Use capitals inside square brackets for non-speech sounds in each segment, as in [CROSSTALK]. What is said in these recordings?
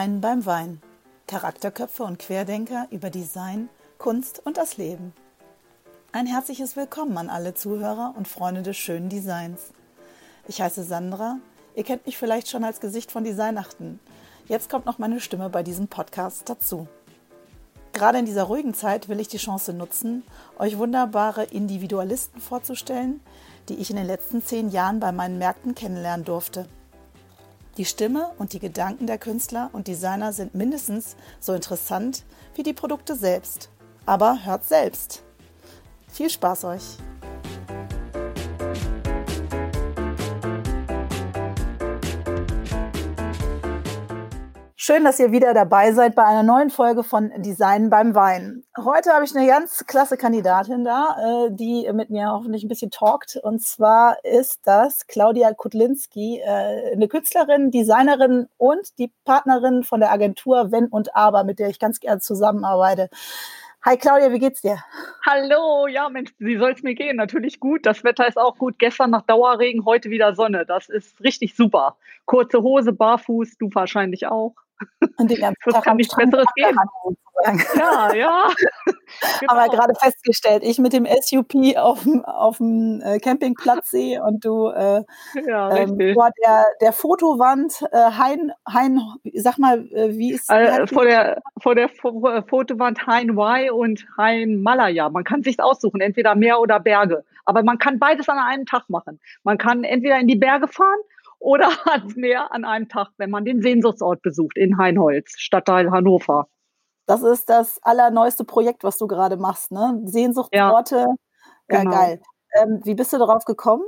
Design beim Wein. Charakterköpfe und Querdenker über Design, Kunst und das Leben. Ein herzliches Willkommen an alle Zuhörer und Freunde des schönen Designs. Ich heiße Sandra. Ihr kennt mich vielleicht schon als Gesicht von Designachten. Jetzt kommt noch meine Stimme bei diesem Podcast dazu. Gerade in dieser ruhigen Zeit will ich die Chance nutzen, euch wunderbare Individualisten vorzustellen, die ich in den letzten zehn Jahren bei meinen Märkten kennenlernen durfte. Die Stimme und die Gedanken der Künstler und Designer sind mindestens so interessant wie die Produkte selbst. Aber hört selbst. Viel Spaß euch! Schön, dass ihr wieder dabei seid bei einer neuen Folge von Design beim Wein. Heute habe ich eine ganz klasse Kandidatin da, äh, die mit mir hoffentlich ein bisschen talkt. Und zwar ist das Claudia Kutlinski, äh, eine Künstlerin, Designerin und die Partnerin von der Agentur Wenn und Aber, mit der ich ganz gerne zusammenarbeite. Hi Claudia, wie geht's dir? Hallo, ja Mensch, wie soll es mir gehen? Natürlich gut. Das Wetter ist auch gut. Gestern nach Dauerregen, heute wieder Sonne. Das ist richtig super. Kurze Hose, barfuß, du wahrscheinlich auch. Und den ganzen das Tag kann nichts Besseres gehen. Ja, ja. [LAUGHS] genau. Haben wir gerade festgestellt. Ich mit dem SUP auf dem, auf dem äh, Campingplatz sehe und du äh, ja, ähm, vor der, der Fotowand äh, Hein, Hein, sag mal, äh, wie ist äh, vor der vor der Fotowand Hein Y und Hein Malaya. Man kann sich aussuchen, entweder Meer oder Berge. Aber man kann beides an einem Tag machen. Man kann entweder in die Berge fahren oder [LAUGHS] ans Meer an einem Tag, wenn man den Sehnsuchtsort besucht in Heinholz, Stadtteil Hannover. Das ist das allerneueste Projekt, was du gerade machst, ne? Sehnsuchtsorte. Ja, ja genau. geil. Ähm, wie bist du darauf gekommen?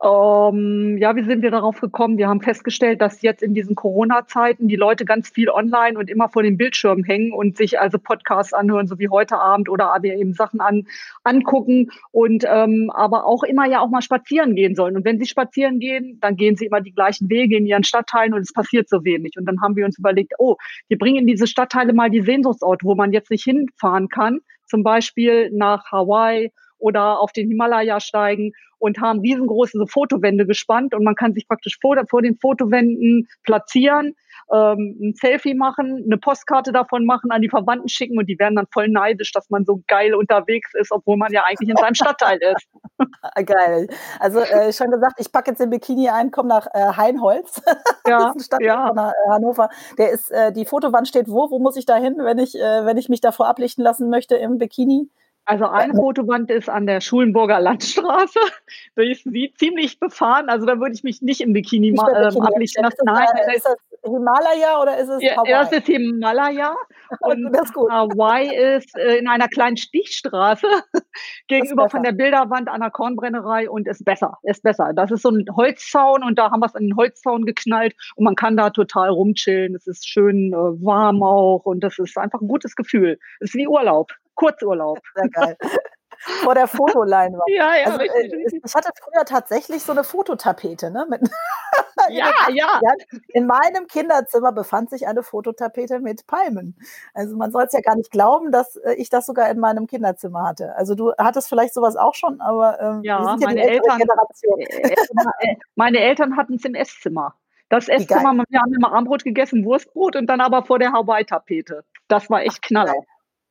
Ähm, ja, wie sind wir darauf gekommen? Wir haben festgestellt, dass jetzt in diesen Corona-Zeiten die Leute ganz viel online und immer vor den Bildschirmen hängen und sich also Podcasts anhören, so wie heute Abend oder aber eben Sachen an, angucken und ähm, aber auch immer ja auch mal spazieren gehen sollen. Und wenn sie spazieren gehen, dann gehen sie immer die gleichen Wege in ihren Stadtteilen und es passiert so wenig. Und dann haben wir uns überlegt, oh, wir bringen in diese Stadtteile mal die Sehnsuchtsorte, wo man jetzt nicht hinfahren kann, zum Beispiel nach Hawaii oder auf den Himalaya steigen und haben riesengroße Fotowände gespannt und man kann sich praktisch vor, vor den Fotowänden platzieren, ähm, ein Selfie machen, eine Postkarte davon machen, an die Verwandten schicken und die werden dann voll neidisch, dass man so geil unterwegs ist, obwohl man ja eigentlich in seinem Stadtteil ist. [LAUGHS] [LAUGHS] geil. Also äh, schon gesagt, ich packe jetzt den Bikini ein, komme nach äh, Heinholz. [LAUGHS] Ja, ja. von Hannover. Der ist, äh, die Fotowand steht wo? Wo muss ich da hin, wenn ich, äh, wenn ich mich davor ablichten lassen möchte im Bikini? Also eine Fotowand ist an der Schulenburger Landstraße. [LAUGHS] Die ist wie ziemlich befahren. Also da würde ich mich nicht im Bikini, mal ähm, ablichten lassen. Nein, das ist das Himalaya oder ist es ja, Hawaii? Das ist Himalaya. [LAUGHS] Und ist Hawaii ist äh, in einer kleinen Stichstraße [LAUGHS] gegenüber von der Bilderwand an der Kornbrennerei und ist besser. Ist besser. Das ist so ein Holzzaun und da haben wir es an den Holzzaun geknallt und man kann da total rumchillen. Es ist schön äh, warm auch und das ist einfach ein gutes Gefühl. Es ist wie Urlaub. Kurzurlaub. Sehr geil. Vor der Fotoleinwand. [LAUGHS] Ja, ja, also, richtig, richtig. Ich hatte früher tatsächlich so eine Fototapete. Ne? Mit [LAUGHS] [LAUGHS] ja, ja. In meinem Kinderzimmer befand sich eine Fototapete mit Palmen. Also man soll es ja gar nicht glauben, dass äh, ich das sogar in meinem Kinderzimmer hatte. Also du hattest vielleicht sowas auch schon, aber ähm, ja, ja meine Eltern. Äh, äh, meine Eltern hatten es im Esszimmer. Das Esszimmer, wir haben immer Armbrot gegessen, Wurstbrot und dann aber vor der Hawaii-Tapete. Das war echt knaller. Ja,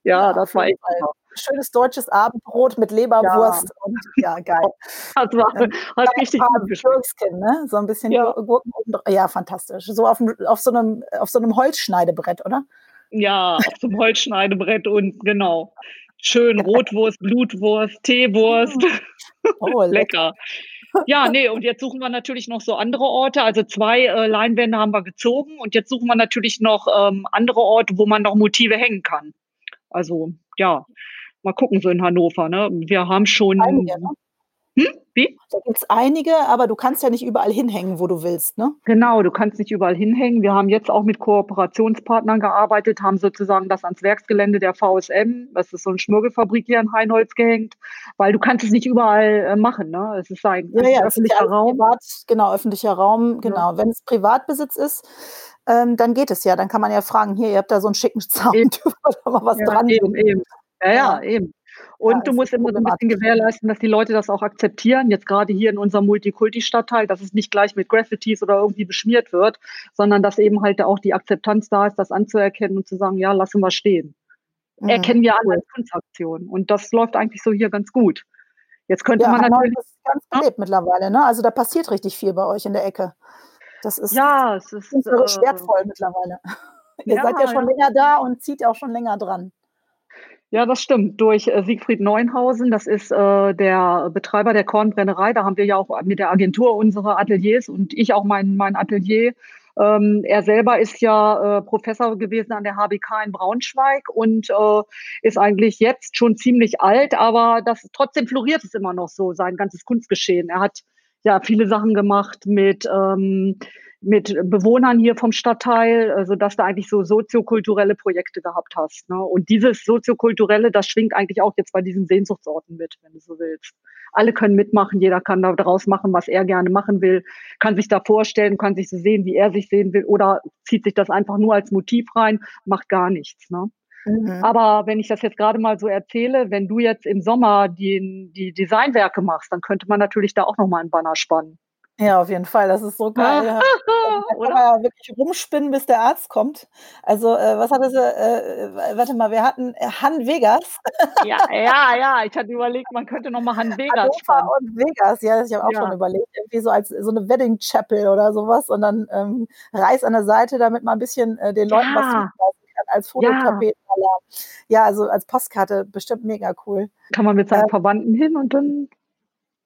ja, das war echt super. Schönes deutsches Abendbrot mit Leberwurst ja. und ja, geil. [LAUGHS] Das war ähm, hat richtig gut geschmeckt. Ne? So ein bisschen ja. Gurken. Ja, fantastisch. So auf, auf, so einem, auf so einem Holzschneidebrett, oder? Ja, auf so einem Holzschneidebrett und genau. Schön Rotwurst, Blutwurst, Teewurst. Oh, [LAUGHS] lecker. Ja, nee, [LAUGHS] und jetzt suchen wir natürlich noch so andere Orte. Also zwei äh, Leinwände haben wir gezogen und jetzt suchen wir natürlich noch ähm, andere Orte, wo man noch Motive hängen kann. Also ja, mal gucken so in Hannover. Ne? Wir haben schon. Einige, ne? Hm? Wie? Da gibt es einige, aber du kannst ja nicht überall hinhängen, wo du willst, ne? Genau, du kannst nicht überall hinhängen. Wir haben jetzt auch mit Kooperationspartnern gearbeitet, haben sozusagen das ans Werksgelände der VSM, das ist so eine Schmirgelfabrik hier in Heinholz gehängt, weil du kannst es nicht überall äh, machen, ne? Es ist ein ja, ja, öffentlicher ja Raum. Privat, genau, öffentlicher Raum, genau. Ja. Wenn es Privatbesitz ist, ähm, dann geht es ja. Dann kann man ja fragen, hier, ihr habt da so einen schicken Sound, [LAUGHS] da mal was ja, dran. Eben, eben. Ja, ja, eben. Und ja, du musst immer so ein bisschen gewährleisten, dass die Leute das auch akzeptieren. Jetzt gerade hier in unserem Multikulti-Stadtteil, dass es nicht gleich mit Graffitis oder irgendwie beschmiert wird, sondern dass eben halt auch die Akzeptanz da ist, das anzuerkennen und zu sagen, ja, lassen wir stehen. Mhm. Erkennen wir an als Kunstaktion. Und das läuft eigentlich so hier ganz gut. Jetzt könnte ja, man natürlich. Das ist ganz belebt ja. mittlerweile, ne? Also da passiert richtig viel bei euch in der Ecke. Das ist, ja, es ist äh, wertvoll mittlerweile. [LAUGHS] Ihr ja, seid ja schon ja. länger da und zieht auch schon länger dran. Ja, das stimmt. Durch äh, Siegfried Neuenhausen, das ist äh, der Betreiber der Kornbrennerei. Da haben wir ja auch mit der Agentur unsere Ateliers und ich auch mein, mein Atelier. Ähm, er selber ist ja äh, Professor gewesen an der HBK in Braunschweig und äh, ist eigentlich jetzt schon ziemlich alt, aber das trotzdem floriert es immer noch so, sein ganzes Kunstgeschehen. Er hat ja viele Sachen gemacht mit ähm, mit Bewohnern hier vom Stadtteil, also dass du eigentlich so soziokulturelle Projekte gehabt hast. Ne? Und dieses soziokulturelle, das schwingt eigentlich auch jetzt bei diesen Sehnsuchtsorten mit, wenn du so willst. Alle können mitmachen, jeder kann da draus machen, was er gerne machen will, kann sich da vorstellen, kann sich so sehen, wie er sich sehen will, oder zieht sich das einfach nur als Motiv rein, macht gar nichts. Ne? Mhm. Aber wenn ich das jetzt gerade mal so erzähle, wenn du jetzt im Sommer die, die Designwerke machst, dann könnte man natürlich da auch nochmal einen Banner spannen. Ja, auf jeden Fall. Das ist so [LAUGHS] geil. Ja. Man ja wirklich rumspinnen, bis der Arzt kommt. Also, äh, was hatte sie? Äh, äh, warte mal, wir hatten äh, Han Vegas. Ja, ja, ja. Ich hatte überlegt, man könnte noch mal Han [LAUGHS] Vegas Hannover und Vegas, ja, ich habe auch ja. schon überlegt, irgendwie so als so eine Wedding Chapel oder sowas und dann ähm, Reis an der Seite, damit man ein bisschen äh, den Leuten ja. was als Fototapetenmaler. Ja. ja, also als Postkarte bestimmt mega cool. Kann man mit seinen äh, Verwandten hin und dann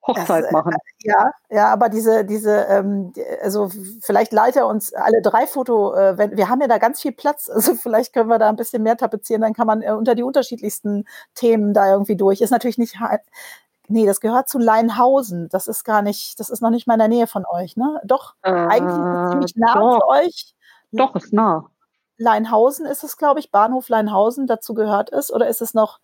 Hochzeit das, äh, machen. Ja, ja, aber diese, diese, ähm, also vielleicht leite uns alle drei Foto, äh, wenn, wir haben ja da ganz viel Platz, [LAUGHS] also vielleicht können wir da ein bisschen mehr tapezieren, dann kann man äh, unter die unterschiedlichsten Themen da irgendwie durch. Ist natürlich nicht, nee, das gehört zu Leinhausen, das ist gar nicht, das ist noch nicht mal in der Nähe von euch, ne? Doch, äh, eigentlich ist es ziemlich nah doch. zu euch. Doch, ist nah. Leinhausen ist es, glaube ich, Bahnhof Leinhausen dazu gehört es, oder ist es noch,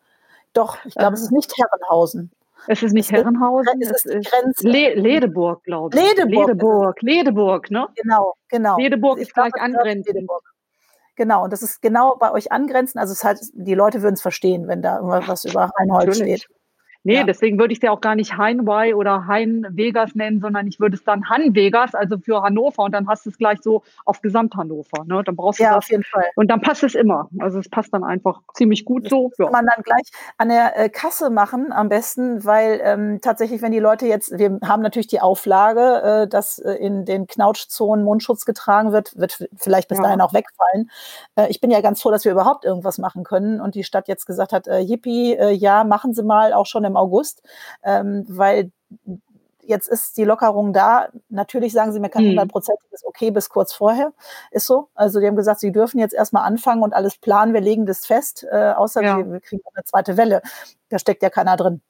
doch, ich glaube, es ist nicht Herrenhausen. Es ist nicht Herrenhausen, es ist, es ist Grenze. Le Ledeburg, glaube ich. Ledeburg. Ledeburg, Ledeburg, ne? Genau, genau. Ledeburg ist gleich angrenzend. Genau, und das ist genau bei euch angrenzend. Also es halt, die Leute würden es verstehen, wenn da irgendwas über Reinhold steht. Nee, ja. deswegen würde ich es ja auch gar nicht Heinwei oder Hein Vegas nennen, sondern ich würde es dann Han Vegas, also für Hannover und dann hast du es gleich so auf Gesamt Hannover. Ne? Dann brauchst du ja, das. auf jeden Fall. Und dann passt es immer. Also es passt dann einfach ziemlich gut das so. Ja. Kann man dann gleich an der äh, Kasse machen am besten, weil ähm, tatsächlich, wenn die Leute jetzt, wir haben natürlich die Auflage, äh, dass äh, in den Knautschzonen Mundschutz getragen wird, wird vielleicht bis ja. dahin auch wegfallen. Äh, ich bin ja ganz froh, dass wir überhaupt irgendwas machen können und die Stadt jetzt gesagt hat, äh, Yippie, äh, ja, machen Sie mal auch schon im August, ähm, weil jetzt ist die Lockerung da. Natürlich sagen sie mir kein mhm. hundertprozentiges okay bis kurz vorher. Ist so. Also die haben gesagt, sie dürfen jetzt erstmal anfangen und alles planen. Wir legen das fest, äh, außer ja. wir, wir kriegen eine zweite Welle. Da steckt ja keiner drin.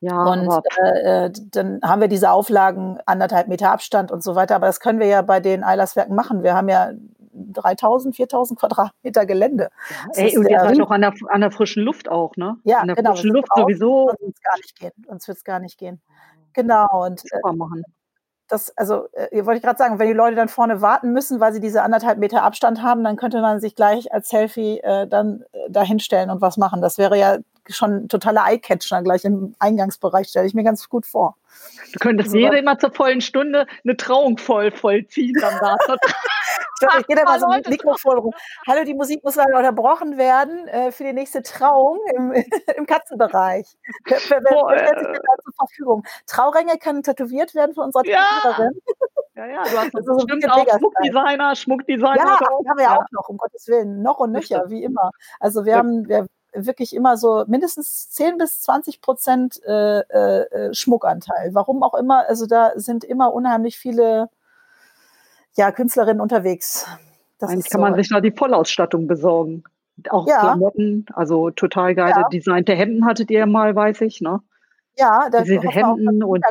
Ja, und äh, äh, dann haben wir diese Auflagen, anderthalb Meter Abstand und so weiter. Aber das können wir ja bei den Eilerswerken machen. Wir haben ja 3000, 4000 Quadratmeter Gelände. Ja, ey, und ihr seid doch an der, an der frischen Luft auch, ne? Ja, an der genau. frischen Luft sowieso. Uns wird es gar nicht gehen. Uns wird es gar nicht gehen. Genau. Und, Super machen. Das, also, äh, wollte ich gerade sagen, wenn die Leute dann vorne warten müssen, weil sie diese anderthalb Meter Abstand haben, dann könnte man sich gleich als Selfie äh, dann äh, dahinstellen und was machen. Das wäre ja schon totaler Eyecatcher gleich im Eingangsbereich, stelle ich mir ganz gut vor. Du könntest also, jede immer zur vollen Stunde eine Trauung voll vollziehen dann da. [LAUGHS] ich gehe da mal so mit Mikrofon rum. Hallo, die Musik muss leider unterbrochen werden äh, für die nächste Trauung im, [LAUGHS] im Katzenbereich. Wer, wer, wer stellt sich denn da zur Verfügung? Trauränge können tätowiert werden von unserer Tätowiererin. Ja. ja, ja, du hast so bestimmt auch Schmuckdesigner, Schmuckdesigner. Ja, haben wir ja auch noch, um Gottes Willen. Noch und nöcher, wie immer. Also wir haben, wir, wirklich immer so mindestens 10 bis 20 Prozent äh, äh, Schmuckanteil. Warum auch immer, also da sind immer unheimlich viele ja, Künstlerinnen unterwegs. Das Eigentlich kann so. man sich da die Vollausstattung besorgen. Auch ja. Klamotten, also total geile ja. designte Hemden hattet ihr mal, weiß ich, ne? Ja, da Diese Hemden und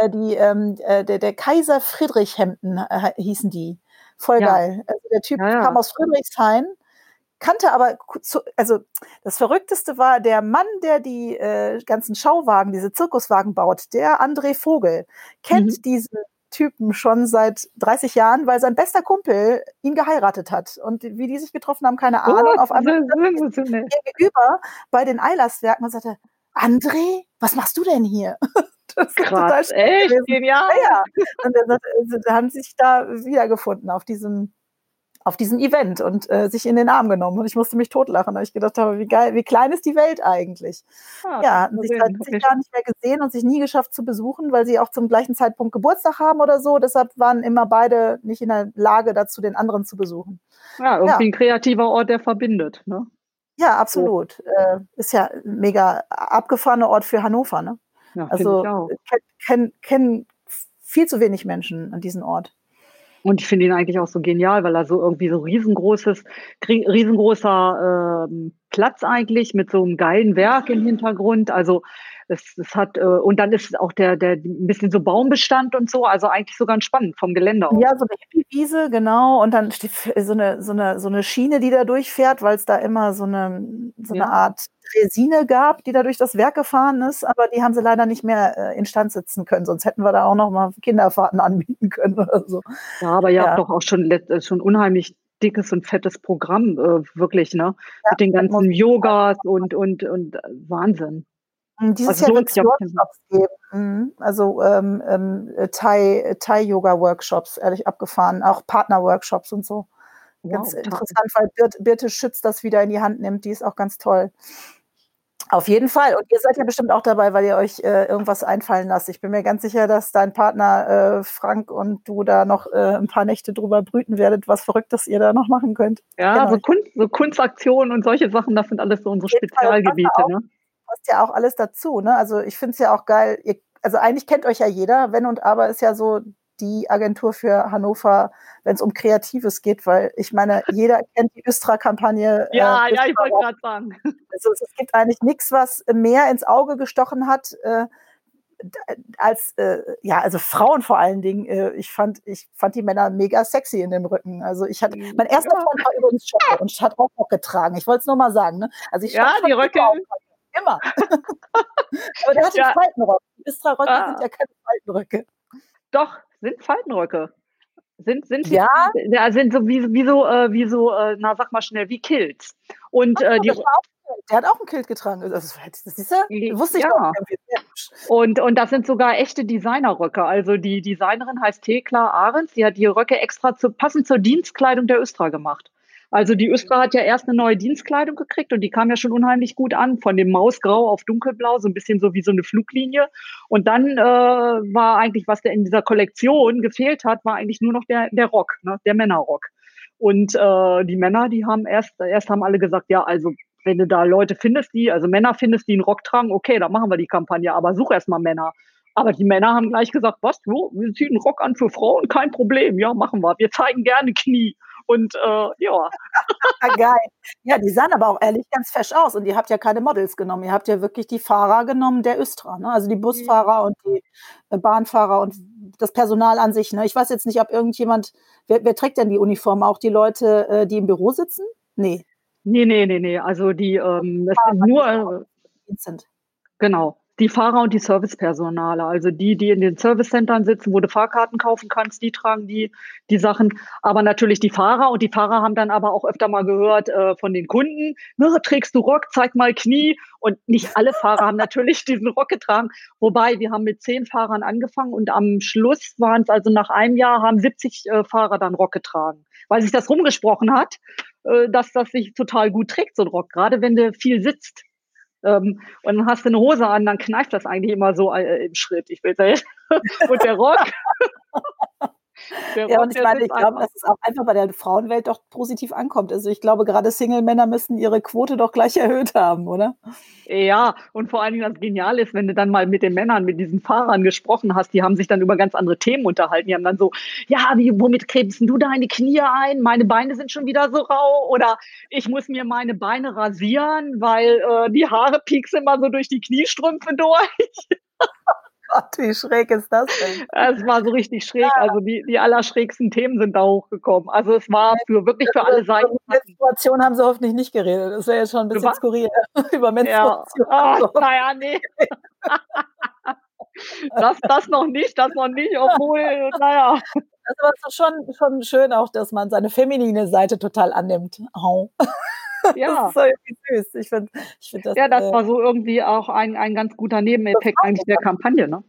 äh, die, ähm, äh, der, der Kaiser Friedrich Hemden äh, hießen die. Voll ja. geil. Also der Typ ja, kam aus Friedrichshain kannte aber, also das Verrückteste war der Mann, der die äh, ganzen Schauwagen, diese Zirkuswagen baut, der André Vogel, kennt mhm. diesen Typen schon seit 30 Jahren, weil sein bester Kumpel ihn geheiratet hat. Und wie die sich getroffen haben, keine Ahnung. Oh, Auf einmal gegenüber bei den Eilerswerken und sagte, André, was machst du denn hier? [LAUGHS] Das ist Krass, echt genial. Ja, ja. Und dann, also, haben sich da wiedergefunden auf diesem auf diesem Event und äh, sich in den Arm genommen. Und ich musste mich totlachen, weil ich gedacht habe, wie geil, wie klein ist die Welt eigentlich? Ah, ja, hatten sich seit zig Jahren nicht mehr gesehen und sich nie geschafft zu besuchen, weil sie auch zum gleichen Zeitpunkt Geburtstag haben oder so. Deshalb waren immer beide nicht in der Lage dazu, den anderen zu besuchen. Ja, irgendwie ja. ein kreativer Ort, der verbindet. Ne? Ja, absolut. So. Äh, ist ja ein mega abgefahrener Ort für Hannover. Ne? Ja, also kennen kenn viel zu wenig Menschen an diesem Ort. Und ich finde ihn eigentlich auch so genial, weil er so irgendwie so riesengroßes, riesengroßer ähm, Platz eigentlich mit so einem geilen Werk im Hintergrund. Also es, es hat, äh, und dann ist auch der, der ein bisschen so Baumbestand und so, also eigentlich so ganz spannend vom Gelände aus. Ja, so eine Hippie-Wiese, genau. Und dann so eine, so eine, so eine Schiene, die da durchfährt, weil es da immer so eine, so eine ja. Art Resine gab, die da durch das Werk gefahren ist, aber die haben sie leider nicht mehr äh, instand setzen können, sonst hätten wir da auch noch mal Kinderfahrten [LAUGHS] anbieten können oder so. Ja, aber ihr ja. habt doch auch schon, äh, schon unheimlich dickes und fettes Programm, äh, wirklich, ne? Ja, Mit den ganzen Yogas und, und, und äh, Wahnsinn. Hm, dieses also Jahr wird es Workshops geben. Mhm. Also ähm, ähm, Thai, Thai-Yoga-Workshops, ehrlich abgefahren, auch Partner-Workshops und so. Ganz wow, interessant, weil Birte, Birte Schütz das wieder in die Hand nimmt. Die ist auch ganz toll. Auf jeden Fall. Und ihr seid ja bestimmt auch dabei, weil ihr euch äh, irgendwas einfallen lasst. Ich bin mir ganz sicher, dass dein Partner äh, Frank und du da noch äh, ein paar Nächte drüber brüten werdet, was Verrücktes ihr da noch machen könnt. Ja, genau. so, Kunst, so, Kunstaktionen und solche Sachen, das sind alles so unsere Spezialgebiete. Ne? passt ja auch alles dazu. Ne? Also ich finde es ja auch geil. Ihr, also eigentlich kennt euch ja jeder. Wenn und Aber ist ja so die Agentur für Hannover, wenn es um Kreatives geht, weil ich meine, [LAUGHS] jeder kennt die Östra-Kampagne. Ja, äh, ja, ich wollte gerade sagen. Also es gibt eigentlich nichts, was mehr ins Auge gestochen hat. Äh, als äh, ja, also Frauen vor allen Dingen. Äh, ich fand, ich fand die Männer mega sexy in dem Rücken. Also ich hatte, mein erster Freund war übrigens Schocke und hat auch noch getragen. Ich wollte es nur mal sagen. Ne? Also ich ja, die Röcke. Immer. [LAUGHS] [LAUGHS] Aber der hat ja. Faltenrock. Die Istra-Röcke ah. sind ja keine Faltenröcke. Doch, sind Faltenröcke. Sind, sind, ja? ja sind so wie, wie so, äh, wie so äh, na sag mal schnell, wie Kills. Und äh, die, der hat auch ein Kilt getragen. Das, das ist ja, wusste ich ja. Und, und das sind sogar echte Designerröcke. Also die Designerin heißt Thekla Ahrens. Die hat die Röcke extra zu, passend zur Dienstkleidung der Östra gemacht. Also die Östra hat ja erst eine neue Dienstkleidung gekriegt und die kam ja schon unheimlich gut an, von dem Mausgrau auf dunkelblau, so ein bisschen so wie so eine Fluglinie. Und dann äh, war eigentlich, was der in dieser Kollektion gefehlt hat, war eigentlich nur noch der, der Rock, ne? der Männerrock. Und äh, die Männer, die haben erst, erst haben alle gesagt, ja, also wenn du da Leute findest, die, also Männer findest, die einen Rock tragen, okay, dann machen wir die Kampagne, aber such erst mal Männer. Aber die Männer haben gleich gesagt, was, jo, wir ziehen einen Rock an für Frauen, kein Problem, ja, machen wir. Wir zeigen gerne Knie. Und äh, ja. Geil. Ja, die sahen aber auch ehrlich ganz fesch aus. Und ihr habt ja keine Models genommen. Ihr habt ja wirklich die Fahrer genommen der Östra. Ne? Also die Busfahrer mhm. und die äh, Bahnfahrer und das Personal an sich. Ne? Ich weiß jetzt nicht, ob irgendjemand, wer, wer trägt denn die Uniform? Auch die Leute, äh, die im Büro sitzen? Nee. Nee, nee, nee, nee. Also die, ähm, das sind nur. Äh, sind. Genau die Fahrer und die Servicepersonale, also die, die in den Servicecentern sitzen, wo du Fahrkarten kaufen kannst, die tragen die, die Sachen. Aber natürlich die Fahrer und die Fahrer haben dann aber auch öfter mal gehört äh, von den Kunden, ne, trägst du Rock, zeig mal Knie. Und nicht alle Fahrer haben [LAUGHS] natürlich diesen Rock getragen. Wobei wir haben mit zehn Fahrern angefangen und am Schluss waren es also nach einem Jahr haben 70 äh, Fahrer dann Rock getragen, weil sich das rumgesprochen hat, äh, dass das sich total gut trägt, so ein Rock, gerade wenn du viel sitzt. Ähm, und dann hast du eine Hose an, dann kneift das eigentlich immer so äh, im Schritt. Ich will sagen. [LAUGHS] und der Rock. Der ja, und ich meine, ich glaube, dass es auch einfach bei der Frauenwelt doch positiv ankommt. Also ich glaube, gerade Single-Männer müssen ihre Quote doch gleich erhöht haben, oder? Ja, und vor allen Dingen das Geniale ist, wenn du dann mal mit den Männern, mit diesen Fahrern gesprochen hast, die haben sich dann über ganz andere Themen unterhalten. Die haben dann so, ja, wie, womit krebst du deine Knie ein? Meine Beine sind schon wieder so rau. Oder ich muss mir meine Beine rasieren, weil äh, die Haare pieksen immer so durch die Kniestrümpfe [LAUGHS] durch. Gott, wie schräg ist das denn? Es war so richtig schräg. Ja. Also die, die allerschrägsten Themen sind da hochgekommen. Also es war für wirklich für alle Seiten. Über Menstruation haben sie hoffentlich nicht geredet. Das wäre jetzt schon ein bisschen über, skurril. [LAUGHS] über Menstruation. Ja. Oh, naja, nee. [LAUGHS] das, das noch nicht, das noch nicht, obwohl, naja. Das war schon, schon schön auch, dass man seine feminine Seite total annimmt. Oh. [LAUGHS] Ja. das ist so irgendwie süß. Ich find, ich find das, ja, das äh, war so irgendwie auch ein, ein ganz guter Nebeneffekt eigentlich der Kampagne, ne?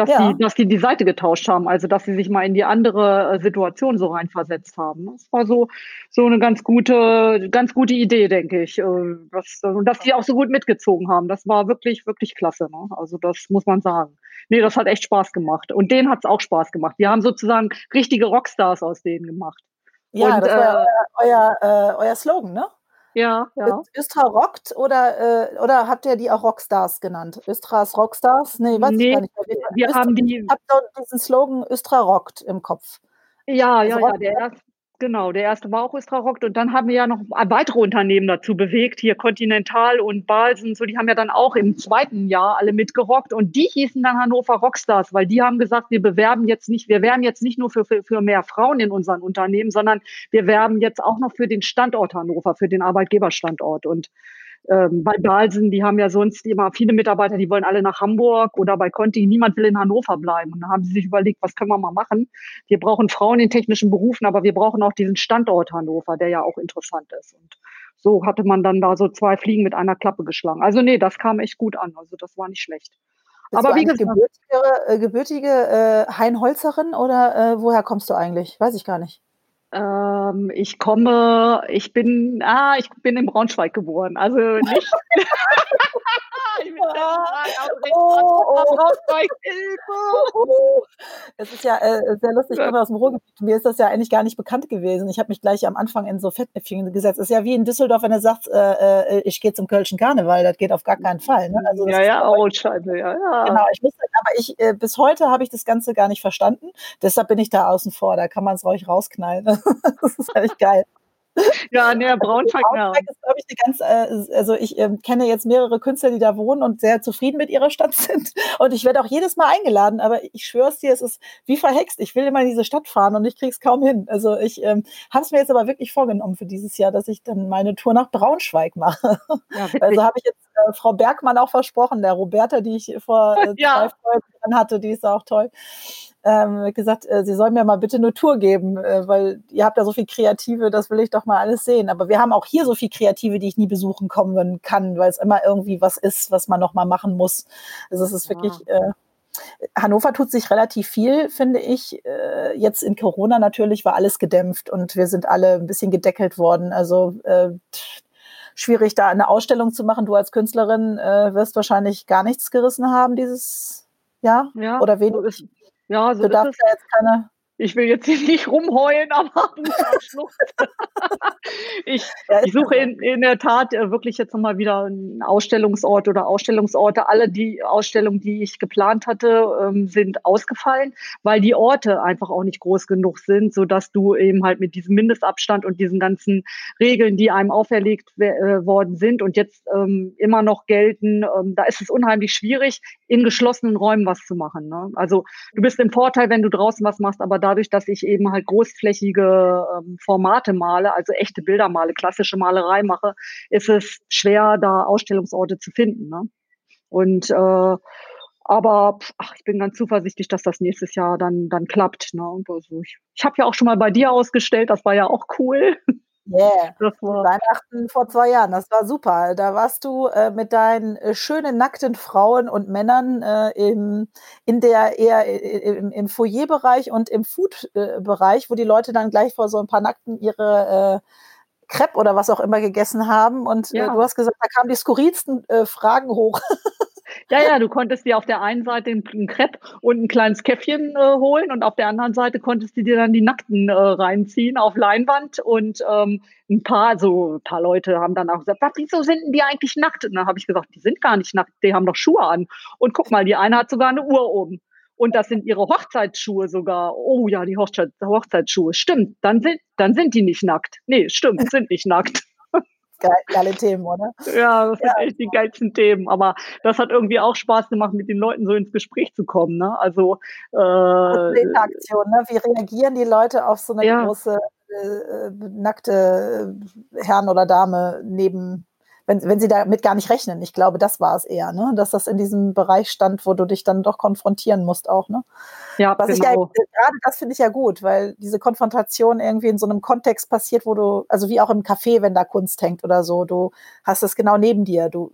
Dass, Ja. die, dass die die Seite getauscht haben, also dass sie sich mal in die andere äh, Situation so reinversetzt haben. Das war so, so eine ganz gute, ganz gute Idee, denke ich. äh, Das, und dass die auch so gut mitgezogen haben, das war wirklich, wirklich klasse. Ne? Also das muss man sagen. Nee, das hat echt Spaß gemacht. Und denen hat es auch Spaß gemacht. Die haben sozusagen richtige Rockstars aus denen gemacht. ja, und, das war äh, euer, euer, äh, euer Slogan, ne? Ja, ja. Östra rockt oder, äh, oder habt ihr die auch Rockstars genannt? Östras Rockstars? Nee, weiß Nee, ich gar nicht. wir Östra- haben die- Ich habe diesen Slogan Östra rockt im Kopf. Ja, ja, Also ja, der erste, genau, der erste war auch Östra Rockt und dann haben wir ja noch weitere Unternehmen dazu bewegt, hier Continental und Balsen, so, die haben ja dann auch im zweiten Jahr alle mitgerockt und die hießen dann Hannover Rockstars, weil die haben gesagt, wir bewerben jetzt nicht, wir werben jetzt nicht nur für, für, für mehr Frauen in unseren Unternehmen, sondern wir werben jetzt auch noch für den Standort Hannover, für den Arbeitgeberstandort und ähm, bei Balsen, die haben ja sonst immer viele Mitarbeiter, die wollen alle nach Hamburg oder bei Conti, niemand will in Hannover bleiben. Und da haben sie sich überlegt, was können wir mal machen? Wir brauchen Frauen in technischen Berufen, aber wir brauchen auch diesen Standort Hannover, der ja auch interessant ist. Und so hatte man dann da so zwei Fliegen mit einer Klappe geschlagen. Also nee, das kam echt gut an. Also das war nicht schlecht. Bist Aber wie gesagt- gebürtige, äh, gebürtige äh, Heinholzerin oder äh, woher kommst du eigentlich? Weiß ich gar nicht. Ähm, ich komme, ich bin, ah, ich bin in Braunschweig geboren. Also nicht. [LAUGHS] [LAUGHS] ich bin Oh, oh. Braunschweig, [LAUGHS] Hilfe! Oh, Es ist ja äh, sehr lustig, ich komme aus dem Ruhrgebiet. Mir ist das ja eigentlich gar nicht bekannt gewesen. Ich habe mich gleich am Anfang in so Fettnäpfchen gesetzt. Es ist ja wie in Düsseldorf, wenn er sagt, äh, äh, ich gehe zum Kölschen Karneval. Das geht auf gar keinen Fall. Ne? Also Ja, ja, oh, scheiße, ja, ja. Genau, ich wusste, aber ich äh, bis heute habe ich das Ganze gar nicht verstanden. Deshalb bin ich da außen vor. Da kann man es ruhig rausknallen. [LAUGHS] das ist eigentlich geil. [LAUGHS] Ja, nee, Braunschweig, ja. Braunschweig ist, glaube ich, eine ganz, äh, also ich ähm, kenne jetzt mehrere Künstler, die da wohnen und sehr zufrieden mit ihrer Stadt [LAUGHS] sind. Und ich werde auch jedes Mal eingeladen, aber ich schwöre es dir, es ist wie verhext. Ich will immer in diese Stadt fahren und ich kriege es kaum hin. Also ich ähm, habe es mir jetzt aber wirklich vorgenommen für dieses Jahr, dass ich dann meine Tour nach Braunschweig mache. ja. [LAUGHS] Also habe ich jetzt äh, Frau Bergmann auch versprochen, der Roberta, die ich vor äh, Ja. zwei Folgen dran hatte, die ist auch toll. Ähm, gesagt, äh, sie soll mir mal bitte eine Tour geben, äh, weil ihr habt da so viel Kreative, das will ich doch mal alles sehen. Aber wir haben auch hier so viel Kreative, die ich nie besuchen kommen kann, weil es immer irgendwie was ist, was man noch mal machen muss. Also es ist Ja. wirklich äh, Hannover tut sich relativ viel, finde ich. Äh, jetzt in Corona natürlich war alles gedämpft und wir sind alle ein bisschen gedeckelt worden. Also äh, schwierig, da eine Ausstellung zu machen. Du als Künstlerin äh, wirst wahrscheinlich gar nichts gerissen haben dieses Jahr ja, oder wenig. Ja, so Du ist darfst es. ja jetzt keine. Ich will jetzt hier nicht rumheulen, aber [LAUGHS] ich, ich suche in, in der Tat äh, wirklich jetzt nochmal wieder einen Ausstellungsort oder Ausstellungsorte. Alle die Ausstellungen, die ich geplant hatte, ähm, sind ausgefallen, weil die Orte einfach auch nicht groß genug sind, so dass du eben halt mit diesem Mindestabstand und diesen ganzen Regeln, die einem auferlegt äh, worden sind und jetzt ähm, immer noch gelten, ähm, da ist es unheimlich schwierig, in geschlossenen Räumen was zu machen. Ne? Also du bist im Vorteil, wenn du draußen was machst, aber dadurch, dass ich eben halt großflächige ähm, Formate male, also echte Bilder male, klassische Malerei mache, ist es schwer, da Ausstellungsorte zu finden. Ne? Und äh, aber ach, ich bin ganz zuversichtlich, dass das nächstes Jahr dann dann klappt. Ne? Also ich ich habe ja auch schon mal bei dir ausgestellt, das war ja auch cool. Yeah. Das war, Weihnachten vor zwei Jahren, das war super. Da warst du äh, mit deinen äh, schönen nackten Frauen und Männern äh, im, in der eher äh, im, im Foyerbereich und im Food-Bereich, wo die Leute dann gleich vor so ein paar Nackten ihre äh, Crepe oder was auch immer gegessen haben. Und äh, Ja. du hast gesagt, da kamen die skurrilsten äh, Fragen hoch. [LAUGHS] Ja, ja, du konntest dir auf der einen Seite ein, ein Crepe und ein kleines Käffchen äh, holen und auf der anderen Seite konntest du dir dann die Nackten äh, reinziehen auf Leinwand und ähm, ein paar, so ein paar Leute haben dann auch gesagt, "Was, wieso sind denn die eigentlich nackt? Und dann habe ich gesagt, die sind gar nicht nackt, die haben doch Schuhe an. Und guck mal, die eine hat sogar eine Uhr oben. Und das sind ihre Hochzeitsschuhe sogar. Oh ja, die Hochzeit, Hochzeitsschuhe. Stimmt, dann sind, dann sind die nicht nackt. Nee, stimmt, sind nicht nackt. Geil, geile Themen, oder? Ja, das sind Ja. echt die geilsten Themen. Aber das hat irgendwie auch Spaß gemacht, mit den Leuten so ins Gespräch zu kommen. Ne? Also äh, Interaktion, ne? Wie reagieren die Leute auf so eine Ja. große äh, äh, nackte Herrn oder Dame neben, wenn, wenn sie damit gar nicht rechnen. Ich glaube, das war es eher, ne? dass das in diesem Bereich stand, wo du dich dann doch konfrontieren musst auch. Ne? Ja, Was genau. ich ja, gerade das finde ich ja gut, weil diese Konfrontation irgendwie in so einem Kontext passiert, wo du, also wie auch im Café, wenn da Kunst hängt oder so, du hast es genau neben dir, du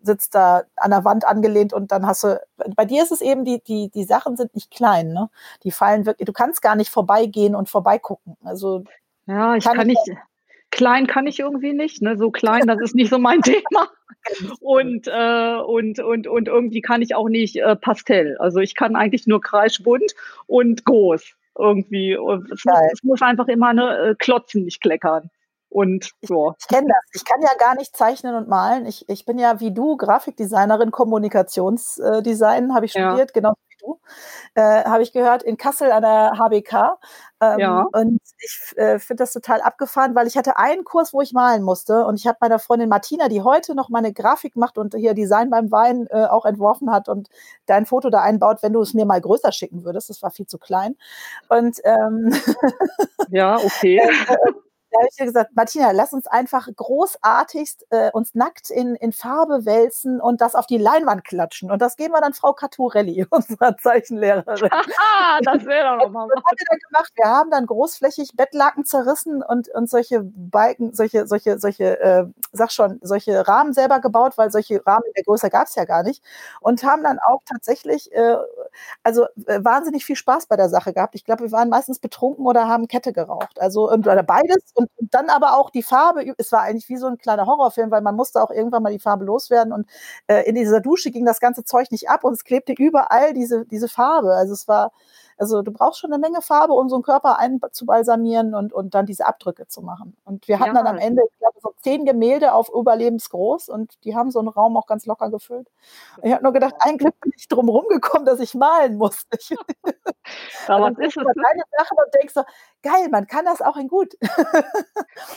sitzt da an der Wand angelehnt und dann hast du, bei dir ist es eben, die, die, die Sachen sind nicht klein, ne? Die fallen wirklich, du kannst gar nicht vorbeigehen und vorbeigucken. Also ja, ich kann kann ich nicht, klein kann ich irgendwie nicht, ne? So klein, das ist nicht so mein [LAUGHS] Thema. Und, äh, und, und, und irgendwie kann ich auch nicht äh, Pastell. Also ich kann eigentlich nur kreischbunt und groß irgendwie. Und es, muss, es muss einfach immer ne, äh, klotzen, nicht kleckern. Und ja. Ich kenne das. Ich kann ja gar nicht zeichnen und malen. Ich, ich bin ja wie du Grafikdesignerin, Kommunikationsdesign habe ich Ja. studiert, genau du. Äh, habe ich gehört in Kassel an der HBK. Ähm, Ja. Und ich äh, finde das total abgefahren, weil ich hatte einen Kurs, wo ich malen musste. Und ich habe meiner Freundin Martina, die heute noch meine Grafik macht und hier Design beim Wein äh, auch entworfen hat und dein Foto da einbaut, wenn du es mir mal größer schicken würdest. Das war viel zu klein. Und ähm, Ja, okay. [LAUGHS] da habe ich dir gesagt, Martina, lass uns einfach großartigst äh, uns nackt in, in Farbe wälzen und das auf die Leinwand klatschen. Und das geben wir dann Frau Caturelli, [LAUGHS] unserer Zeichenlehrerin. Haha, das wäre doch nochmal Was haben wir dann gemacht? Wir haben dann großflächig Bettlaken zerrissen und, und solche Balken, solche, solche, solche, äh, sag schon, solche Rahmen selber gebaut, weil solche Rahmen in der Größe gab es ja gar nicht. Und haben dann auch tatsächlich, äh, also äh, wahnsinnig viel Spaß bei der Sache gehabt. Ich glaube, wir waren meistens betrunken oder haben Kette geraucht. Also oder beides. Und, und dann aber auch die Farbe. Es war eigentlich wie so ein kleiner Horrorfilm, weil man musste auch irgendwann mal die Farbe loswerden. Und äh, in dieser Dusche ging das ganze Zeug nicht ab und es klebte überall diese, diese Farbe. Also es war, also du brauchst schon eine Menge Farbe, um so einen Körper einzubalsamieren und, und dann diese Abdrücke zu machen. Und wir hatten Ja. dann am Ende, ich glaube, so zehn Gemälde auf überlebensgroß und die haben so einen Raum auch ganz locker gefüllt. Und ich habe nur gedacht, ein Glück bin ich drum rumgekommen, dass ich malen musste. [LAUGHS] Aber was ist es? deine Sachen und denkst so, geil, man kann das auch in gut.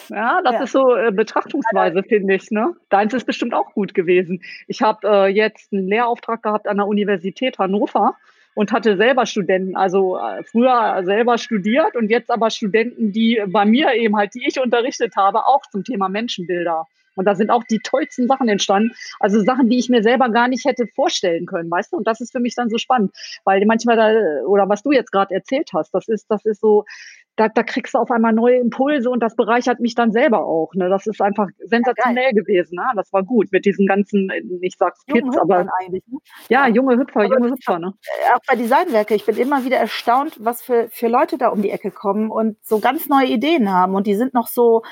Ja, das Ja. ist so äh, Betrachtungsweise, finde ich. Ne? Deins ist bestimmt auch gut gewesen. Ich habe äh, jetzt einen Lehrauftrag gehabt an der Universität Hannover und hatte selber Studenten, also äh, früher selber studiert und jetzt aber Studenten, die bei mir eben halt, die ich unterrichtet habe, auch zum Thema Menschenbilder. Und da sind auch die tollsten Sachen entstanden. Also Sachen, die ich mir selber gar nicht hätte vorstellen können, weißt du? Und das ist für mich dann so spannend, weil manchmal da, oder was du jetzt gerade erzählt hast, das ist, das ist so, da, da kriegst du auf einmal neue Impulse und das bereichert mich dann selber auch. Ne? Das ist einfach sensationell gewesen. Ne? Das war gut mit diesen ganzen, ich sag's Kids, aber eigentlich. Ne? ja, junge Hüpfer, Aber junge Hüpfer. Ne? Äh, Auch bei Designwerke, ich bin immer wieder erstaunt, was für, für Leute da um die Ecke kommen und so ganz neue Ideen haben. Und die sind noch so,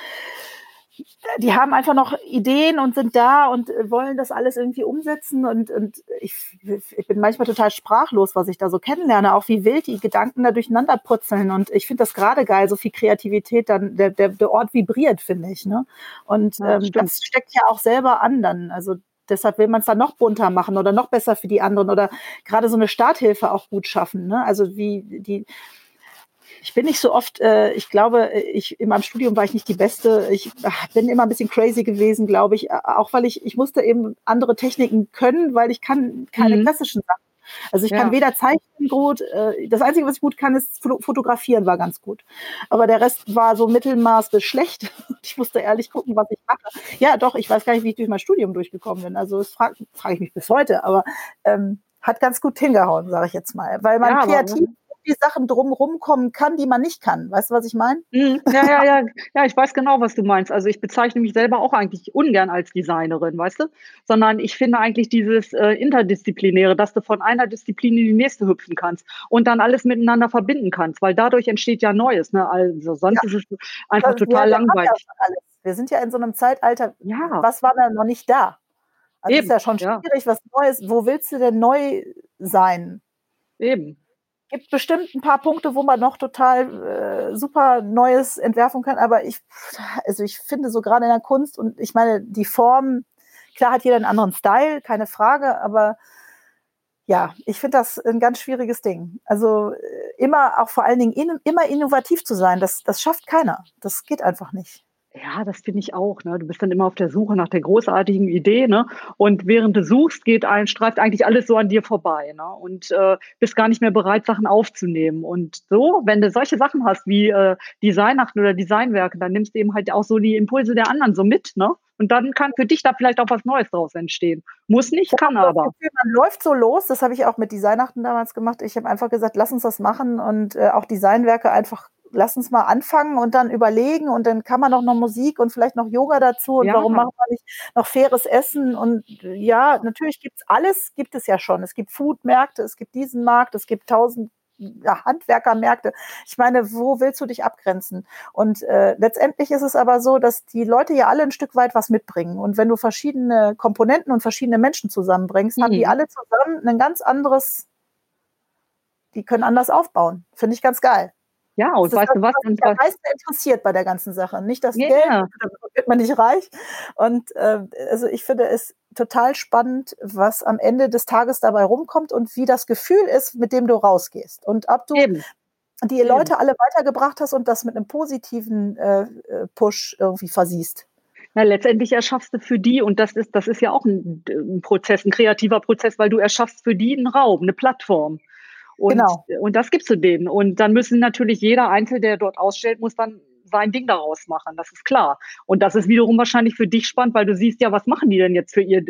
die haben einfach noch Ideen und sind da und äh, wollen das alles irgendwie umsetzen. Und, und ich, ich bin manchmal total sprachlos, was ich da so kennenlerne, auch wie wild die Gedanken da durcheinander purzeln. Und ich finde das gerade geil, so viel Kreativität dann, der, der, der Ort vibriert, finde ich. Ne? Und Ja, ähm, das steckt ja auch selber an dann. Also deshalb will man es dann noch bunter machen oder noch besser für die anderen oder gerade so eine Starthilfe auch gut schaffen. Ne? Also wie die ich bin nicht so oft, äh, ich glaube, ich in meinem Studium war ich nicht die Beste. Ich ach, bin immer ein bisschen crazy gewesen, glaube ich, äh, auch weil ich ich musste eben andere Techniken können, weil ich kann keine Mhm. klassischen Sachen. Also ich Ja. kann weder zeichnen gut, äh, das Einzige, was ich gut kann, ist Foto- fotografieren, war ganz gut. Aber der Rest war so Mittelmaß bis schlecht. [LAUGHS] Ich musste ehrlich gucken, was ich mache. Ja, doch, ich weiß gar nicht, wie ich durch mein Studium durchgekommen bin. Also das frage frag ich mich bis heute, aber ähm, hat ganz gut hingehauen, sage ich jetzt mal. Weil man Ja, aber- kreativ um die Sachen drumherum kommen kann, die man nicht kann. Weißt du, was ich meine? Mhm. Ja, ja, ja, ja, ich weiß genau, was du meinst. Also ich bezeichne mich selber auch eigentlich ungern als Designerin, weißt du? Sondern ich finde eigentlich dieses äh, Interdisziplinäre, dass du von einer Disziplin in die nächste hüpfen kannst und dann alles miteinander verbinden kannst, weil dadurch entsteht ja Neues. Ne? Also sonst ist es einfach Das- total ja langweilig. Wir sind ja in so einem Zeitalter, Ja, was war da noch nicht da? Also Eben, ist ja schon ja. schwierig, was Neues. Wo willst du denn neu sein? eben. Gibt bestimmt ein paar Punkte, wo man noch total äh, super Neues entwerfen kann, aber ich, also ich finde so gerade in der Kunst und ich meine, die Form, klar hat jeder einen anderen Style, keine Frage, aber ja, ich finde das ein ganz schwieriges Ding. Also äh, immer, auch vor allen Dingen in, immer innovativ zu sein, das, das schafft keiner. Das geht einfach nicht. Ja, das finde ich auch. Ne? Du bist dann immer auf der Suche nach der großartigen Idee, ne? Und während du suchst, geht ein, streift eigentlich alles so an dir vorbei, ne? Und äh, bist gar nicht mehr bereit, Sachen aufzunehmen. Und so, wenn du solche Sachen hast wie äh, Designnachten oder Designwerke, dann nimmst du eben halt auch so die Impulse der anderen so mit, ne? Und dann kann für dich da vielleicht auch was Neues draus entstehen. Muss nicht, kann aber. Gefühl, man läuft so los, das habe ich auch mit Designachten damals gemacht. Ich habe einfach gesagt, lass uns das machen und äh, auch Designwerke einfach lass uns mal anfangen und dann überlegen und dann kann man auch noch Musik und vielleicht noch Yoga dazu und ja. warum machen wir nicht noch faires Essen und ja, natürlich gibt es alles, gibt es ja schon. Es gibt Foodmärkte, es gibt diesen Markt, es gibt tausend ja, Handwerkermärkte. Ich meine, wo willst du dich abgrenzen? Und äh, letztendlich ist es aber so, dass die Leute ja alle ein Stück weit was mitbringen. Und wenn du verschiedene Komponenten und verschiedene Menschen zusammenbringst, mhm. haben die mhm. alle zusammen ein ganz anderes, die können anders aufbauen. Finde ich ganz geil. Ja, und weißt du was? Was am meisten interessiert bei der ganzen Sache. Nicht das yeah. Geld, da wird man nicht reich. Und äh, also ich finde es total spannend, was am Ende des Tages dabei rumkommt und wie das Gefühl ist, mit dem du rausgehst. Und ob du Eben. die Eben. Leute alle weitergebracht hast und das mit einem positiven äh, äh Push irgendwie versiehst. Na, letztendlich erschaffst du für die, und das ist, das ist ja auch ein, ein Prozess, ein kreativer Prozess, weil du erschaffst für die einen Raum, eine Plattform. Und, genau. und das gibst du denen. Und dann müssen natürlich jeder Einzelne, der dort ausstellt, muss dann sein Ding daraus machen, das ist klar. Und das ist wiederum wahrscheinlich für dich spannend, weil du siehst ja, was machen die denn jetzt für ihr,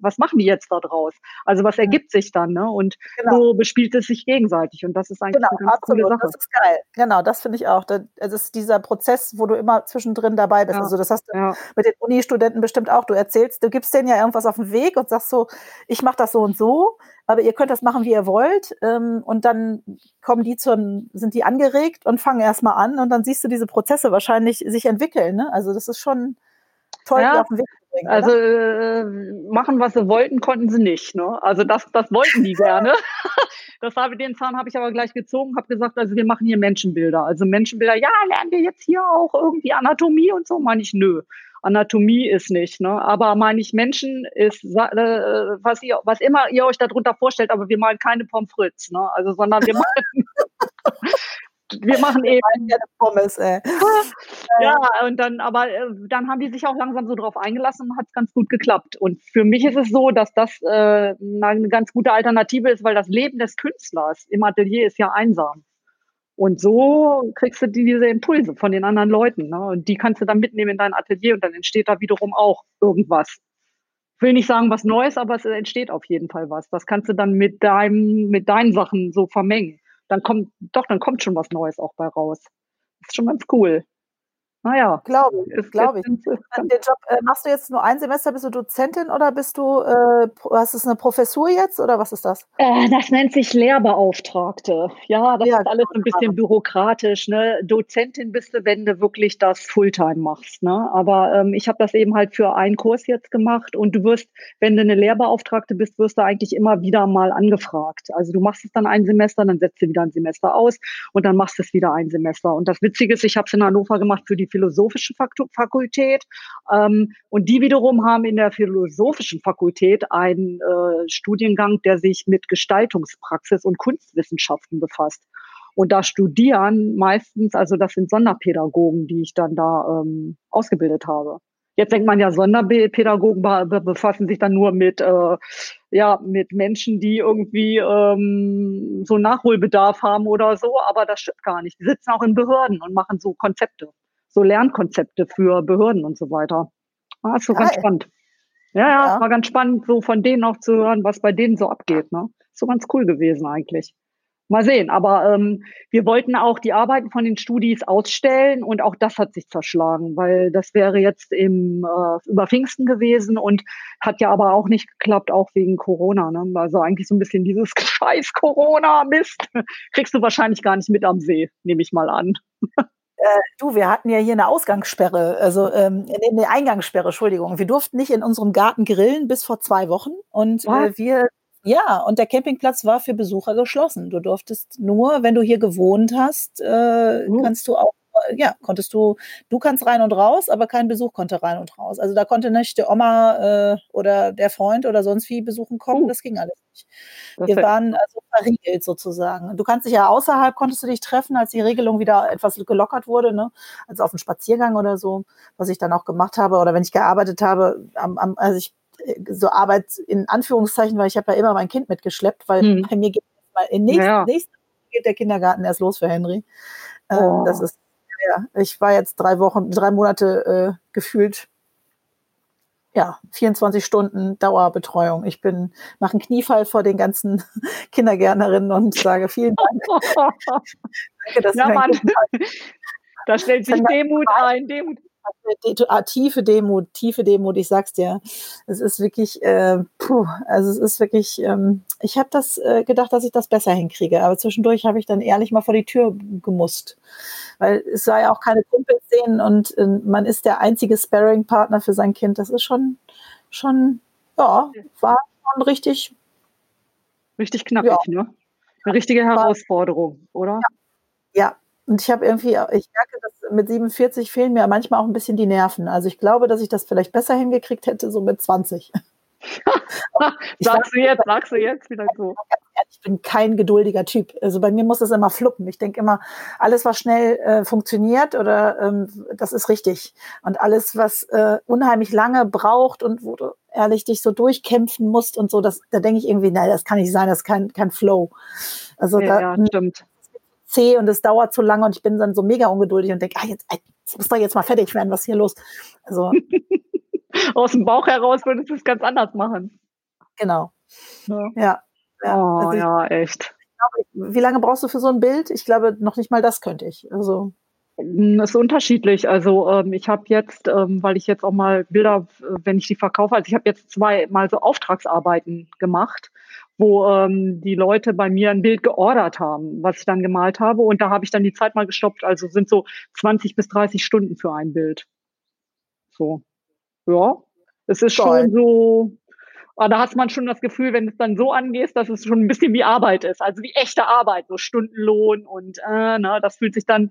was machen die jetzt da draus? Also was ergibt sich dann, ne? Und genau. so bespielt es sich gegenseitig und das ist eigentlich genau, eine ganz absolut. coole Sache. Das ist geil. Genau, das finde ich auch. Es ist dieser Prozess, wo du immer zwischendrin dabei bist. Ja. Also das hast du ja. mit den Uni-Studenten bestimmt auch. Du erzählst, du gibst denen ja irgendwas auf den Weg und sagst so, ich mache das so und so aber ihr könnt das machen, wie ihr wollt. Ähm, und dann kommen die zum, sind die angeregt und fangen erstmal an und dann siehst du diese Prozesse wahrscheinlich sich entwickeln. Ne? Also das ist schon toll, ja, auf den Weg zu bringen. Also äh, machen, was sie wollten, konnten sie nicht. Ne? Also das, das wollten die gerne. [LAUGHS] das habe den Zahn habe ich aber gleich gezogen, habe gesagt, also wir machen hier Menschenbilder. Also Menschenbilder, ja, lernen wir jetzt hier auch irgendwie Anatomie und so? Meine ich, nö. Anatomie ist nicht. Ne? Aber meine ich, Menschen ist, äh, was, ihr, was immer ihr euch darunter vorstellt, aber wir malen keine Pommes frites, ne? Also, sondern wir [LAUGHS] machen, wir machen eben ja Pommes, ey. [LAUGHS] ja, und dann, aber äh, dann haben die sich auch langsam so drauf eingelassen und hat es ganz gut geklappt. Und für mich ist es so, dass das äh, eine ganz gute Alternative ist, weil das Leben des Künstlers im Atelier ist ja einsam. Und so kriegst du diese Impulse von den anderen Leuten. Ne? Und die kannst du dann mitnehmen in dein Atelier und dann entsteht da wiederum auch irgendwas. Ich will nicht sagen was Neues, aber es entsteht auf jeden Fall was. Das kannst du dann mit deinem, mit deinen Sachen so vermengen. Dann kommt, doch, dann kommt schon was Neues auch bei raus. Das ist schon ganz cool. Naja. Glaube ich, glaube ich. Den Job, äh, machst du jetzt nur ein Semester, bist du Dozentin oder bist du, äh, hast du eine Professur jetzt oder was ist das? Äh, das nennt sich Lehrbeauftragte. Ja, das ja, ist alles ein bisschen bürokratisch. Ne? Dozentin bist du, wenn du wirklich das Fulltime machst. Ne? Aber ähm, ich habe das eben halt für einen Kurs jetzt gemacht und du wirst, wenn du eine Lehrbeauftragte bist, wirst du eigentlich immer wieder mal angefragt. Also du machst es dann ein Semester, dann setzt du wieder ein Semester aus und dann machst du es wieder ein Semester. Und das Witzige ist, ich habe es in Hannover gemacht für die philosophische Fakultät. Ähm, und die wiederum haben in der philosophischen Fakultät einen äh, Studiengang, der sich mit Gestaltungspraxis und Kunstwissenschaften befasst. Und da studieren meistens, also das sind Sonderpädagogen, die ich dann da ähm, ausgebildet habe. Jetzt denkt man ja, Sonderpädagogen befassen sich dann nur mit, äh, ja, mit Menschen, die irgendwie ähm, so Nachholbedarf haben oder so, aber das stimmt gar nicht. Die sitzen auch in Behörden und machen so Konzepte so Lernkonzepte für Behörden und so weiter. Ah, so Geil. ganz spannend. Ja, ja, ja, war ganz spannend, so von denen auch zu hören, was bei denen so abgeht. Ne? Ist so ganz cool gewesen eigentlich. Mal sehen, aber ähm, wir wollten auch die Arbeiten von den Studis ausstellen und auch das hat sich zerschlagen, weil das wäre jetzt im äh, über Pfingsten gewesen und hat ja aber auch nicht geklappt, auch wegen Corona. Ne? Also eigentlich so ein bisschen dieses [LAUGHS] Scheiß Corona-Mist [LAUGHS] kriegst du wahrscheinlich gar nicht mit am See, nehme ich mal an. Äh, du, wir hatten ja hier eine Ausgangssperre, also ähm, eine Eingangssperre, Entschuldigung. Wir durften nicht in unserem Garten grillen bis vor zwei Wochen und äh, wir ja, und der Campingplatz war für Besucher geschlossen. Du durftest nur, wenn du hier gewohnt hast, äh, uh. kannst du auch ja, konntest du, du kannst rein und raus, aber kein Besuch konnte rein und raus. Also da konnte nicht der Oma äh, oder der Freund oder sonst wie besuchen kommen, uh. das ging alles nicht. Wir waren also verriegelt sozusagen. Du kannst dich ja außerhalb, konntest du dich treffen, als die Regelung wieder etwas gelockert wurde, ne? also auf einen Spaziergang oder so, was ich dann auch gemacht habe oder wenn ich gearbeitet habe, am, am, also ich äh, so Arbeit in Anführungszeichen, weil ich habe ja immer mein Kind mitgeschleppt, weil hm. bei mir geht in nächsten, ja. nächsten geht der Kindergarten erst los für Henry. Ähm, oh. Das ist ja, ich war jetzt drei Wochen, drei Monate äh, gefühlt ja, 24 Stunden Dauerbetreuung. Ich bin, mache einen Kniefall vor den ganzen [LAUGHS] Kindergärtnerinnen und sage vielen Dank. [LAUGHS] Danke, dass ja, Mann. Da stellt sich Demut ein, Demut. Ah, tiefe Demut, tiefe Demut, ich sag's dir. Es ist wirklich, äh, puh, also es ist wirklich, ähm, ich habe das äh, gedacht, dass ich das besser hinkriege, aber zwischendurch habe ich dann ehrlich mal vor die Tür gemusst, weil es war ja auch keine Kumpels sehen und äh, man ist der einzige Sparring-Partner für sein Kind. Das ist schon, schon, ja, war schon richtig. Richtig knackig, ja. ne? Eine richtige Herausforderung, oder? Ja, ja. Und ich habe irgendwie, ich merke, dass mit 47 fehlen mir manchmal auch ein bisschen die Nerven. Also ich glaube, dass ich das vielleicht besser hingekriegt hätte, so mit 20. [LAUGHS] sagst du jetzt, sagst du jetzt wieder so. Ich bin kein geduldiger Typ. Also bei mir muss es immer fluppen. Ich denke immer, alles, was schnell äh, funktioniert oder ähm, das ist richtig. Und alles, was äh, unheimlich lange braucht und wo du ehrlich dich so durchkämpfen musst und so, das, da denke ich irgendwie, nein, das kann nicht sein, das ist kein, kein Flow. Also ja, da, ja, stimmt zäh und es dauert zu lange und ich bin dann so mega ungeduldig und denke, ah, jetzt, jetzt muss doch jetzt mal fertig werden, was ist hier los? Also [LAUGHS] aus dem Bauch heraus würdest du es ganz anders machen. Genau. Ja. ja. Oh, also ich, ja, echt. Glaube, wie lange brauchst du für so ein Bild? Ich glaube, noch nicht mal das könnte ich. Also hm, das ist unterschiedlich. Also ähm, ich habe jetzt, ähm, weil ich jetzt auch mal Bilder, wenn ich die verkaufe, also ich habe jetzt zwei mal so Auftragsarbeiten gemacht wo ähm, die Leute bei mir ein Bild geordert haben, was ich dann gemalt habe. Und da habe ich dann die Zeit mal gestoppt. Also sind so 20 bis 30 Stunden für ein Bild. So. Ja. Es ist Toll. schon so, aber da hat man schon das Gefühl, wenn es dann so angeht, dass es schon ein bisschen wie Arbeit ist, also wie echte Arbeit, so Stundenlohn und äh, na, das fühlt sich dann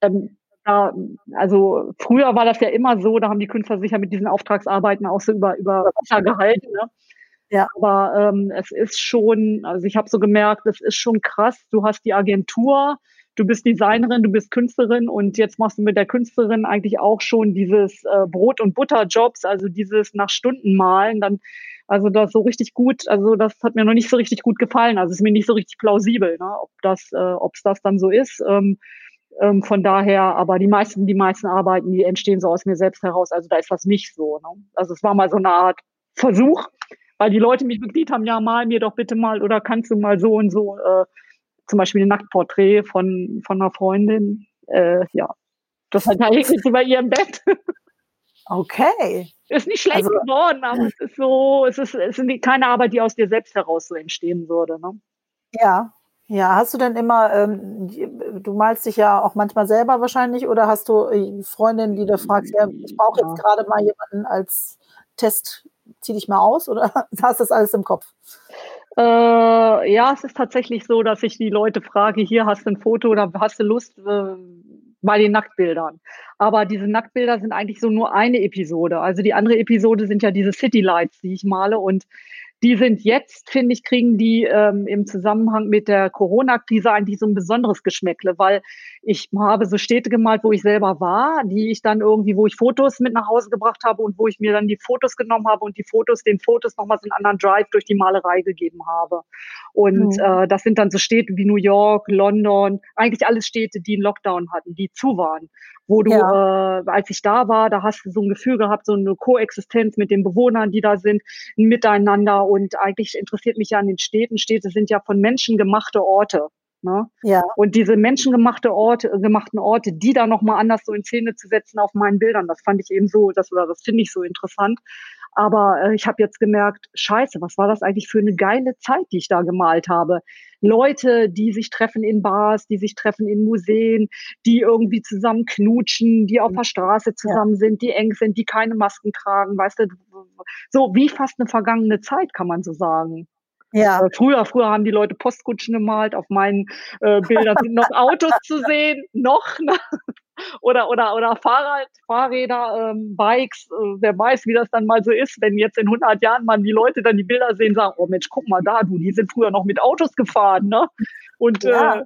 ähm, da, also früher war das ja immer so, da haben die Künstler sich ja mit diesen Auftragsarbeiten auch so über, über Wasser gehalten. Ne? Ja. Aber ähm, es ist schon, also ich habe so gemerkt, es ist schon krass. Du hast die Agentur, du bist Designerin, du bist Künstlerin und jetzt machst du mit der Künstlerin eigentlich auch schon dieses äh, Brot- und Butterjobs, also dieses nach Stunden malen. Dann, also das so richtig gut, also das hat mir noch nicht so richtig gut gefallen. Also ist mir nicht so richtig plausibel, ne, ob das, äh, ob es das dann so ist. Ähm, ähm, von daher, aber die meisten, die meisten Arbeiten, die entstehen so aus mir selbst heraus. Also da ist das nicht so. Ne? Also es war mal so eine Art Versuch, weil die Leute mich begleitet haben, ja, mal mir doch bitte mal oder kannst du mal so und so, äh, zum Beispiel ein Nacktporträt von, von einer Freundin, äh, ja, das hat er jetzt über ihrem Bett. [LAUGHS] Okay. Ist nicht schlecht also, geworden, aber es ist so, es ist, es ist keine Arbeit, die aus dir selbst heraus so entstehen würde. Ne? Ja, ja, hast du denn immer, ähm, du malst dich ja auch manchmal selber wahrscheinlich oder hast du äh, Freundinnen, die du fragst, ja, ich brauche jetzt gerade mal jemanden als Test, zieh dich mal aus oder [LAUGHS] hast das alles im Kopf? Äh, ja, es ist tatsächlich so, dass ich die Leute frage, hier hast du ein Foto oder hast du Lust äh, bei den Nacktbildern. Aber diese Nacktbilder sind eigentlich so nur eine Episode. Also die andere Episode sind ja diese City Lights, die ich male und die sind jetzt, finde ich, kriegen die ähm, im Zusammenhang mit der Corona-Krise eigentlich so ein besonderes Geschmäckle, weil ich habe so Städte gemalt, wo ich selber war, die ich dann irgendwie, wo ich Fotos mit nach Hause gebracht habe und wo ich mir dann die Fotos genommen habe und die Fotos, den Fotos nochmal so einen anderen Drive durch die Malerei gegeben habe. Und mhm. äh, das sind dann so Städte wie New York, London, eigentlich alles Städte, die einen Lockdown hatten, die zu waren wo du, ja. äh, als ich da war, da hast du so ein Gefühl gehabt, so eine Koexistenz mit den Bewohnern, die da sind, ein Miteinander. Und eigentlich interessiert mich ja an den Städten. Städte sind ja von Menschen gemachte Orte. Ne? Ja. Und diese menschengemachte Orte, gemachten Orte, die da nochmal anders so in Szene zu setzen auf meinen Bildern, das fand ich eben so, das, oder das finde ich so interessant. Aber äh, ich habe jetzt gemerkt, scheiße, was war das eigentlich für eine geile Zeit, die ich da gemalt habe. Leute, die sich treffen in Bars, die sich treffen in Museen, die irgendwie zusammen knutschen, die auf der Straße zusammen ja. sind, die eng sind, die keine Masken tragen, weißt du, so wie fast eine vergangene Zeit, kann man so sagen. Ja. Früher, früher haben die Leute Postkutschen gemalt. Auf meinen äh, Bildern sind noch Autos zu sehen, noch ne? oder oder oder Fahrrad, Fahrräder, ähm, Bikes. Äh, wer weiß, wie das dann mal so ist, wenn jetzt in 100 Jahren mal die Leute dann die Bilder sehen, sagen, oh Mensch, guck mal da, du, die sind früher noch mit Autos gefahren, ne? Und ja. äh,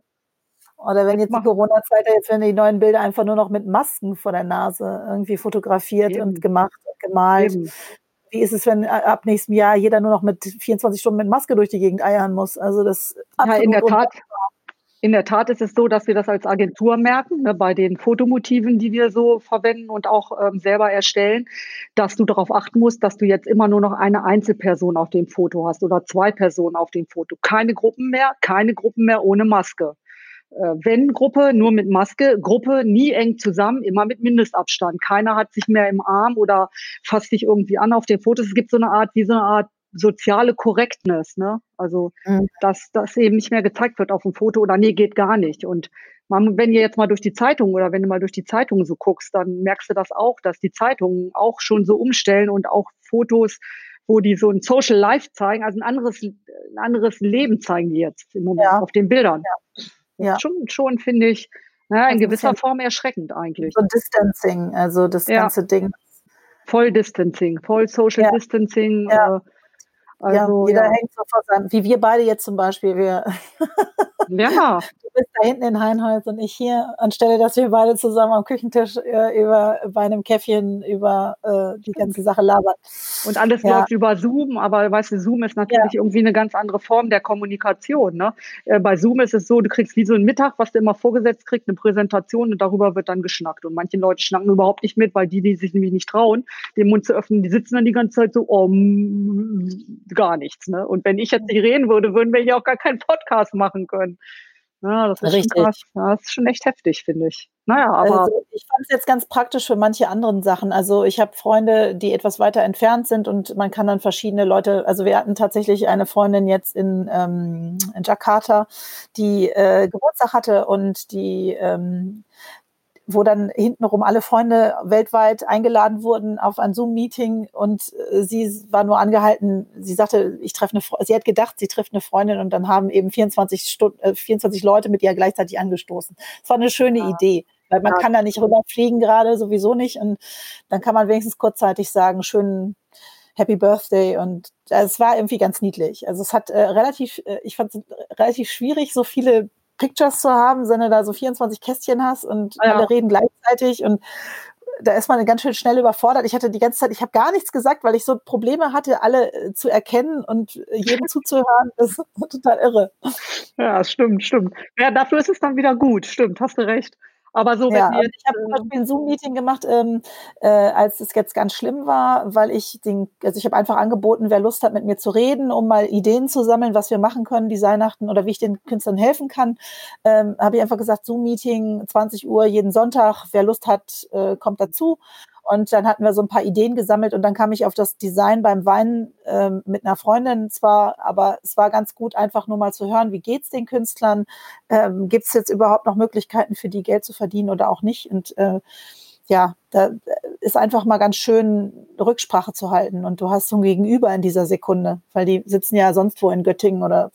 oder wenn jetzt die Corona-Zeit, jetzt werden die neuen Bilder einfach nur noch mit Masken vor der Nase irgendwie fotografiert Eben. und gemacht und gemalt. Eben wie ist es, wenn äh, ab nächstem Jahr jeder nur noch mit 24 Stunden mit Maske durch die Gegend eiern muss? Also das ja, in der Tat. in der Tat ist es so, dass wir das als Agentur merken, ne, bei den Fotomotiven, die wir so verwenden und auch ähm, selber erstellen, dass du darauf achten musst, dass du jetzt immer nur noch eine Einzelperson auf dem Foto hast oder zwei Personen auf dem Foto. Keine Gruppen mehr, keine Gruppen mehr ohne Maske. Äh, wenn Gruppe, nur mit Maske, Gruppe nie eng zusammen, immer mit Mindestabstand. Keiner hat sich mehr im Arm oder fasst sich irgendwie an auf den Fotos. Es gibt so eine Art, wie so eine Art soziale Correctness, ne? Also, mhm. dass das eben nicht mehr gezeigt wird auf dem Foto oder nee, geht gar nicht. Und man, wenn ihr jetzt mal durch die Zeitung oder wenn du mal durch die Zeitung so guckst, dann merkst du das auch, dass die Zeitungen auch schon so umstellen und auch Fotos, wo die so ein Social Life zeigen, also ein anderes, ein anderes Leben zeigen die jetzt im Moment ja. auf den Bildern. Ja. Ja. Schon, schon finde ich, na, in gewisser Form erschreckend eigentlich. So Distancing, also das ja. ganze Ding. Voll Distancing, voll Social Distancing. Äh, also, ja, jeder ja. hängt so vor seinem, wie wir beide jetzt zum Beispiel. Wir [LAUGHS] ja. Du bist da hinten in Heinholz und ich hier, anstelle, dass wir beide zusammen am Küchentisch äh, über, bei einem Käffchen über äh, die ganze Sache labern. Und alles ja. läuft über Zoom, aber weißt du, Zoom ist natürlich ja. irgendwie eine ganz andere Form der Kommunikation. Ne? Äh, bei Zoom ist es so, du kriegst wie so einen Mittag, was du immer vorgesetzt kriegst, eine Präsentation und darüber wird dann geschnackt. Und manche Leute schnacken überhaupt nicht mit, weil die, die sich nämlich nicht trauen, den Mund zu öffnen, die sitzen dann die ganze Zeit so, oh, gar nichts. Ne? Und wenn ich jetzt nicht reden würde, würden wir hier auch gar keinen Podcast machen können. Ja, das ist Richtig. schon das ist schon echt heftig, finde ich. Naja, aber. Also ich fand es jetzt ganz praktisch für manche anderen Sachen. Also ich habe Freunde, die etwas weiter entfernt sind und man kann dann verschiedene Leute, also wir hatten tatsächlich eine Freundin jetzt in, ähm, in Jakarta, die äh, Geburtstag hatte und die ähm, wo dann hintenrum alle Freunde weltweit eingeladen wurden auf ein Zoom-Meeting und äh, sie war nur angehalten, sie sagte, ich treffe eine, sie hat gedacht, sie trifft eine Freundin und dann haben eben 24 Stunden, äh, 24 Leute mit ihr gleichzeitig angestoßen. Es war eine schöne ja. Idee. Weil man ja. kann da nicht rüberfliegen gerade, sowieso nicht. Und dann kann man wenigstens kurzzeitig sagen, schönen Happy Birthday und also es war irgendwie ganz niedlich. Also es hat äh, relativ, äh, ich fand es relativ schwierig, so viele Pictures zu haben, wenn du da so 24 Kästchen hast und ja. alle reden gleichzeitig und da ist man ganz schön schnell überfordert. Ich hatte die ganze Zeit, ich habe gar nichts gesagt, weil ich so Probleme hatte, alle äh, zu erkennen und jedem zuzuhören. Das ist [LAUGHS] total irre. Ja, stimmt, stimmt. Ja, dafür ist es dann wieder gut. Stimmt, hast du recht. Aber so, ja, jetzt, ich habe zum Beispiel ein Zoom-Meeting gemacht, ähm, äh, als es jetzt ganz schlimm war, weil ich den, also ich habe einfach angeboten, wer Lust hat, mit mir zu reden, um mal Ideen zu sammeln, was wir machen können, Designachten oder wie ich den Künstlern helfen kann. Ähm, habe ich einfach gesagt, Zoom-Meeting, 20 Uhr jeden Sonntag, wer Lust hat, äh, kommt dazu. Und dann hatten wir so ein paar Ideen gesammelt und dann kam ich auf das Design beim Weinen ähm, mit einer Freundin zwar, aber es war ganz gut, einfach nur mal zu hören, wie geht's den Künstlern? Ähm, Gibt es jetzt überhaupt noch Möglichkeiten für die Geld zu verdienen oder auch nicht? Und äh, ja, da ist einfach mal ganz schön Rücksprache zu halten und du hast so ein Gegenüber in dieser Sekunde, weil die sitzen ja sonst wo in Göttingen oder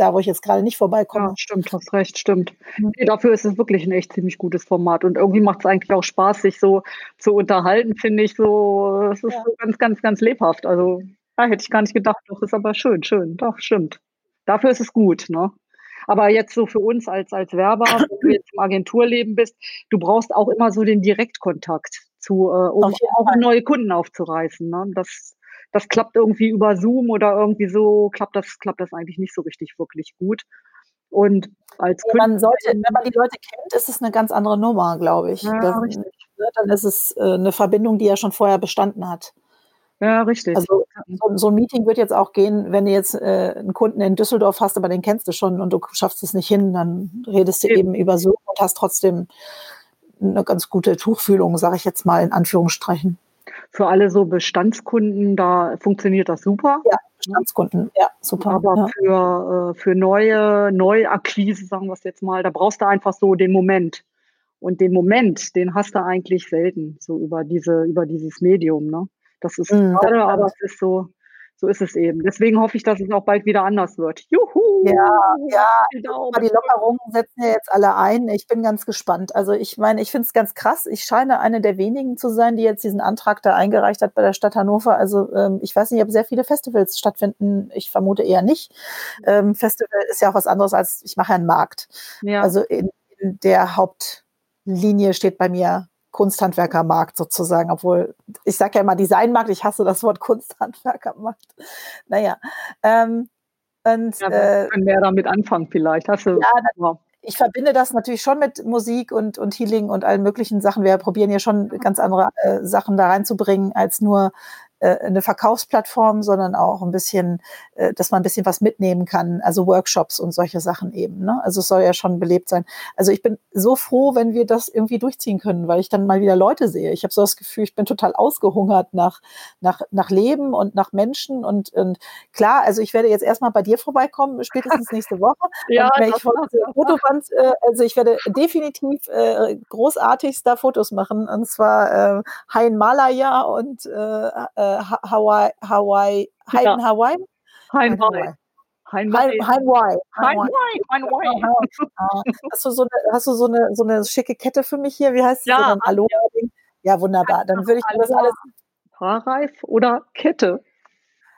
da, wo ich jetzt gerade nicht vorbeikomme. Ja, stimmt, hast recht, stimmt. Mhm. Nee, dafür ist es wirklich ein echt ziemlich gutes Format und irgendwie macht es eigentlich auch Spaß, sich so zu unterhalten, finde ich so, es ist ja. so ganz, ganz, ganz lebhaft. Also ja, hätte ich gar nicht gedacht, doch ist aber schön, schön, doch, stimmt. Dafür ist es gut, ne? Aber jetzt so für uns als, als Werber, wenn du jetzt im Agenturleben bist, du brauchst auch immer so den Direktkontakt zu, äh, um auch neue Kunden aufzureißen. Ne? Das, das klappt irgendwie über Zoom oder irgendwie so, klappt das, klappt das eigentlich nicht so richtig wirklich gut. Und als ja, man sollte, wenn man die Leute kennt, ist es eine ganz andere Nummer, glaube ich. Ja, das, ne, dann ist es äh, eine Verbindung, die ja schon vorher bestanden hat. Ja, richtig. Also so, so, ein Meeting wird jetzt auch gehen, wenn du jetzt äh, einen Kunden in Düsseldorf hast, aber den kennst du schon und du schaffst es nicht hin, dann redest du eben, eben über Zoom und hast trotzdem eine ganz gute Tuchfühlung, sage ich jetzt mal in Anführungsstrichen. Für alle so Bestandskunden, da funktioniert das super. Ja, Bestandskunden, ja, super. Aber ja. für, äh, für neue Neuakquise, sagen wir es jetzt mal, da brauchst du einfach so den Moment. Und den Moment, den hast du eigentlich selten, so über diese, über dieses Medium, ne? Das ist mhm, schade, aber es ist so, so ist es eben. Deswegen hoffe ich, dass es auch bald wieder anders wird. Juhu! Ja, ja, die Lockerungen setzen ja jetzt alle ein. Ich bin ganz gespannt. Also ich meine, ich finde es ganz krass. Ich scheine eine der wenigen zu sein, die jetzt diesen Antrag da eingereicht hat bei der Stadt Hannover. Also ähm, ich weiß nicht, ob sehr viele Festivals stattfinden. Ich vermute eher nicht. Ähm, Festival ist ja auch was anderes als, ich mache einen Markt. Ja. Also in, in der Hauptlinie steht bei mir Kunsthandwerkermarkt sozusagen, obwohl ich sage ja immer Designmarkt, ich hasse das Wort Kunsthandwerkermarkt. [LAUGHS] Naja. Ähm, und, ja, äh, können wir damit anfangen vielleicht. Hast du, ja, ich verbinde das natürlich schon mit Musik und, und Healing und allen möglichen Sachen. Wir probieren ja schon ganz andere äh, Sachen da reinzubringen, als nur eine Verkaufsplattform, sondern auch ein bisschen, äh, dass man ein bisschen was mitnehmen kann, also Workshops und solche Sachen eben. Ne? Also es soll ja schon belebt sein. Also ich bin so froh, wenn wir das irgendwie durchziehen können, weil ich dann mal wieder Leute sehe. Ich habe so das Gefühl, ich bin total ausgehungert nach, nach, nach Leben und nach Menschen und, und klar, also ich werde jetzt erstmal bei dir vorbeikommen, spätestens [LAUGHS] nächste Woche. ja, und ich Fotoband, äh, also ich werde definitiv äh, großartigst da Fotos machen und zwar äh, Hein Malaya und äh, äh Hawaii, Hawaii, Heiden Ja. Hawaii? Heiden Wei. Hein Hein Wei. Hein Wai. Hein Wei. Hein Wei. Ah, Hast du so eine, hast du so eine, so eine schicke Kette für mich hier? Wie heißt Ja? So ein Aloha-Ding? Ja, wunderbar. Dann würde ich mir das alles, Haarreif oder Kette?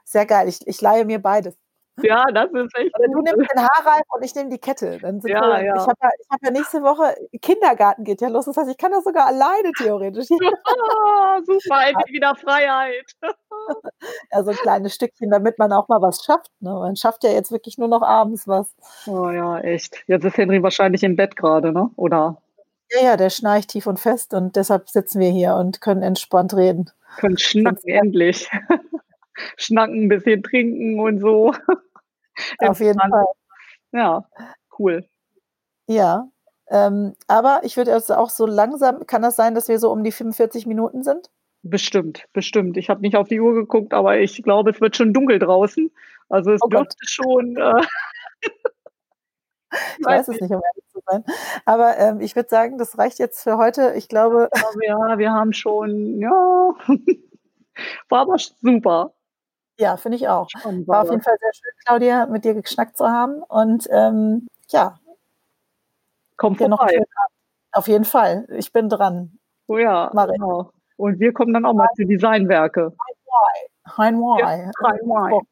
sehr geil. Ich, ich leihe mir beides. Ja, das ist echt Oder du nimmst den Haarreif und ich nehme die Kette. Dann sind Ja, wir, ja. Ich habe ja, hab ja nächste Woche, Kindergarten geht ja los. Das heißt, ich kann das sogar alleine theoretisch. [LAUGHS] Ah, super, endlich wieder Freiheit. [LAUGHS] Ja, so ein kleines Stückchen, damit man auch mal was schafft. Ne? Man schafft ja jetzt wirklich nur noch abends was. Oh ja, echt. Jetzt ist Henry wahrscheinlich im Bett gerade, ne? Oder Ja, ja, der schnarcht tief und fest und deshalb sitzen wir hier und können entspannt reden. können schnacken endlich. [LAUGHS] Schnacken, ein bisschen trinken und so. [LAUGHS] Auf jeden. Fall. Ja, cool. Ja. Ähm, aber ich würde also auch so langsam, kann das sein, dass wir so um die 45 Minuten sind? Bestimmt, bestimmt. Ich habe nicht auf die Uhr geguckt, aber ich glaube, es wird schon dunkel draußen. Also es Oh Gott. dürfte schon. Äh, [LAUGHS] Ich weiß es nicht, um ehrlich zu sein. Aber ähm, ich würde sagen, das reicht jetzt für heute. Ich glaube, aber ja, wir haben schon, ja, [LAUGHS] war aber super. Ja, finde ich auch. Spannend War auf jeden. Fall sehr schön, Claudia, mit dir geschnackt zu haben. Und ähm, ja, Komm dir noch. Auf jeden Fall. Ich bin dran. Oh ja, ich. genau. Und wir kommen dann auch mal zu Designwerke. Hein Ja, Wai. drei Mal. Oh,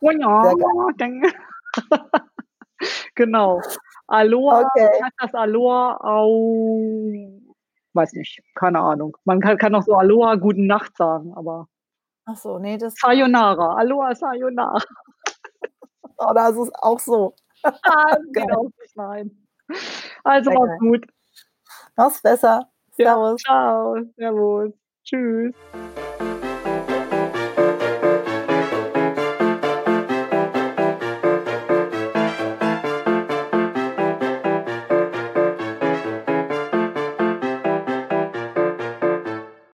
Oh ja, [LAUGHS] genau. Aloha, Okay. das Aloha au, weiß nicht, keine Ahnung. Man kann, kann auch so Aloha, guten Nacht sagen, aber Ach so, nee, das, Sayonara, Aloha, Sayonara. [LAUGHS] oh, das ist auch so. [LAUGHS] Ah, genau, nicht nein. Also mach's gut. Mach's besser. Ja, Servus. ciao, servus, tschüss.